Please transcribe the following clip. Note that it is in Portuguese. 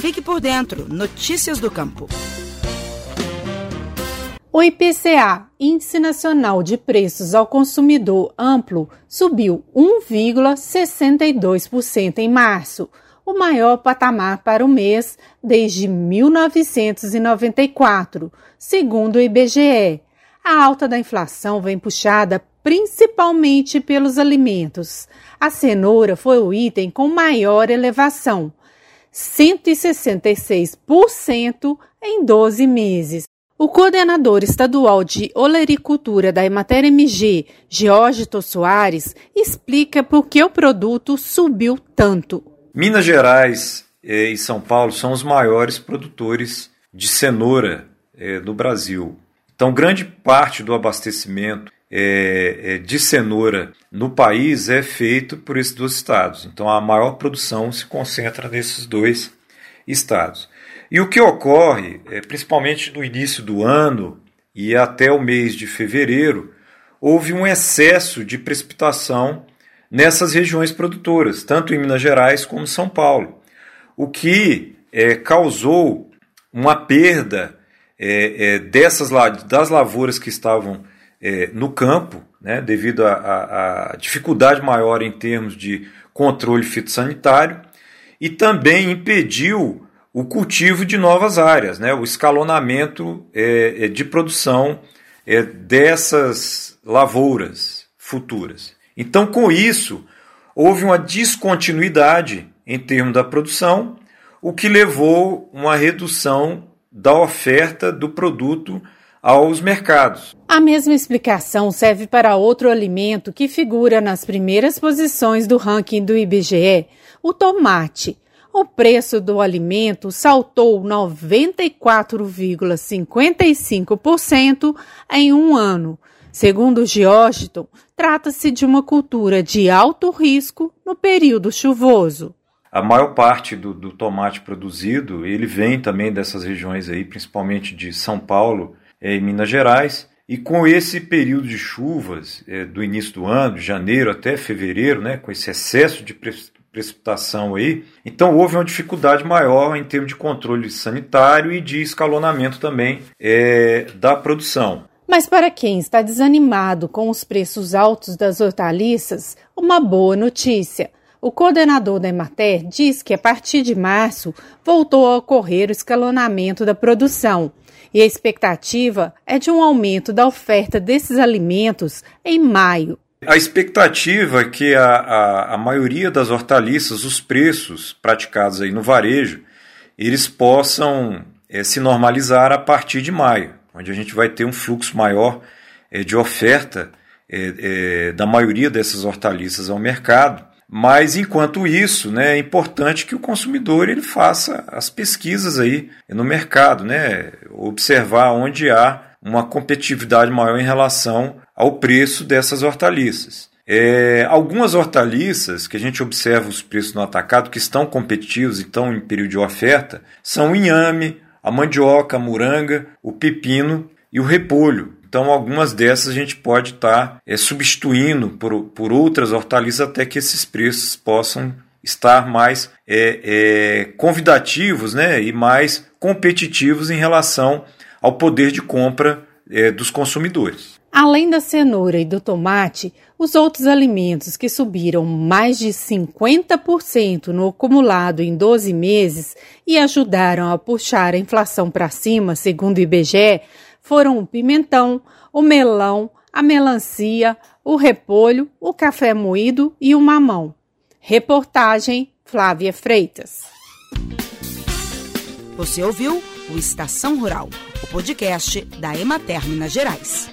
Fique por dentro. Notícias do Campo. O IPCA, Índice Nacional de Preços ao Consumidor Amplo, subiu 1,62% em março, o maior patamar para o mês desde 1994, segundo o IBGE. A alta da inflação vem puxada principalmente pelos alimentos. A cenoura foi o item com maior elevação, 166% em 12 meses. O coordenador estadual de olericultura da Emater MG, Geórgito Soares, explica por que o produto subiu tanto. Minas Gerais e São Paulo são os maiores produtores de cenoura do Brasil. Então, grande parte do abastecimento é, é, de cenoura no país é feito por esses dois estados. Então, a maior produção se concentra nesses dois estados. E o que ocorre, é, principalmente no início do ano e até o mês de fevereiro, houve um excesso de precipitação nessas regiões produtoras, tanto em Minas Gerais como em São Paulo, o que é, causou uma perda é, é, dessas das lavouras que estavam é, no campo, né, devido à dificuldade maior em termos de controle fitossanitário, e também impediu o cultivo de novas áreas, né, o escalonamento é, é de produção é, dessas lavouras futuras. Então, com isso, houve uma descontinuidade em termos da produção, o que levou uma redução da oferta do produto aos mercados. A mesma explicação serve para outro alimento que figura nas primeiras posições do ranking do IBGE, o tomate. O preço do alimento saltou 94,55% em um ano. Segundo Georgiton, trata-se de uma cultura de alto risco no período chuvoso. A maior parte do, do, tomate produzido, ele vem também dessas regiões aí, principalmente de São Paulo é, e Minas Gerais. E com esse período de chuvas é, do início do ano, de janeiro até fevereiro, né, com esse excesso de precipitação aí, então houve uma dificuldade maior em termos de controle sanitário e de escalonamento também é, da produção. Mas para quem está desanimado com os preços altos das hortaliças, uma boa notícia. O coordenador da Emater diz que a partir de março voltou a ocorrer o escalonamento da produção e a expectativa é de um aumento da oferta desses alimentos em maio. A expectativa é que a, a, a maioria das hortaliças, os preços praticados aí no varejo, eles possam é, se normalizar a partir de maio, onde a gente vai ter um fluxo maior é, de oferta é, da maioria dessas hortaliças ao mercado mas enquanto isso, né, é importante que o consumidor ele faça as pesquisas aí no mercado, né, observar onde há uma competitividade maior em relação ao preço dessas hortaliças. É, algumas hortaliças que a gente observa os preços no atacado que estão competitivos e estão em período de oferta são o inhame, a mandioca, a moranga, o pepino e o repolho. Então, algumas dessas a gente pode estar tá, é, substituindo por, por outras hortaliças até que esses preços possam estar mais é, é, convidativos né, e mais competitivos em relação ao poder de compra é, dos consumidores. Além da cenoura e do tomate, os outros alimentos que subiram mais de 50% no acumulado em 12 meses e ajudaram a puxar a inflação para cima, segundo o IBGE, foram o pimentão, o melão, a melancia, o repolho, o café moído e o mamão. Reportagem Flávia Freitas. Você ouviu o Estação Rural, o podcast da Emater Minas Gerais.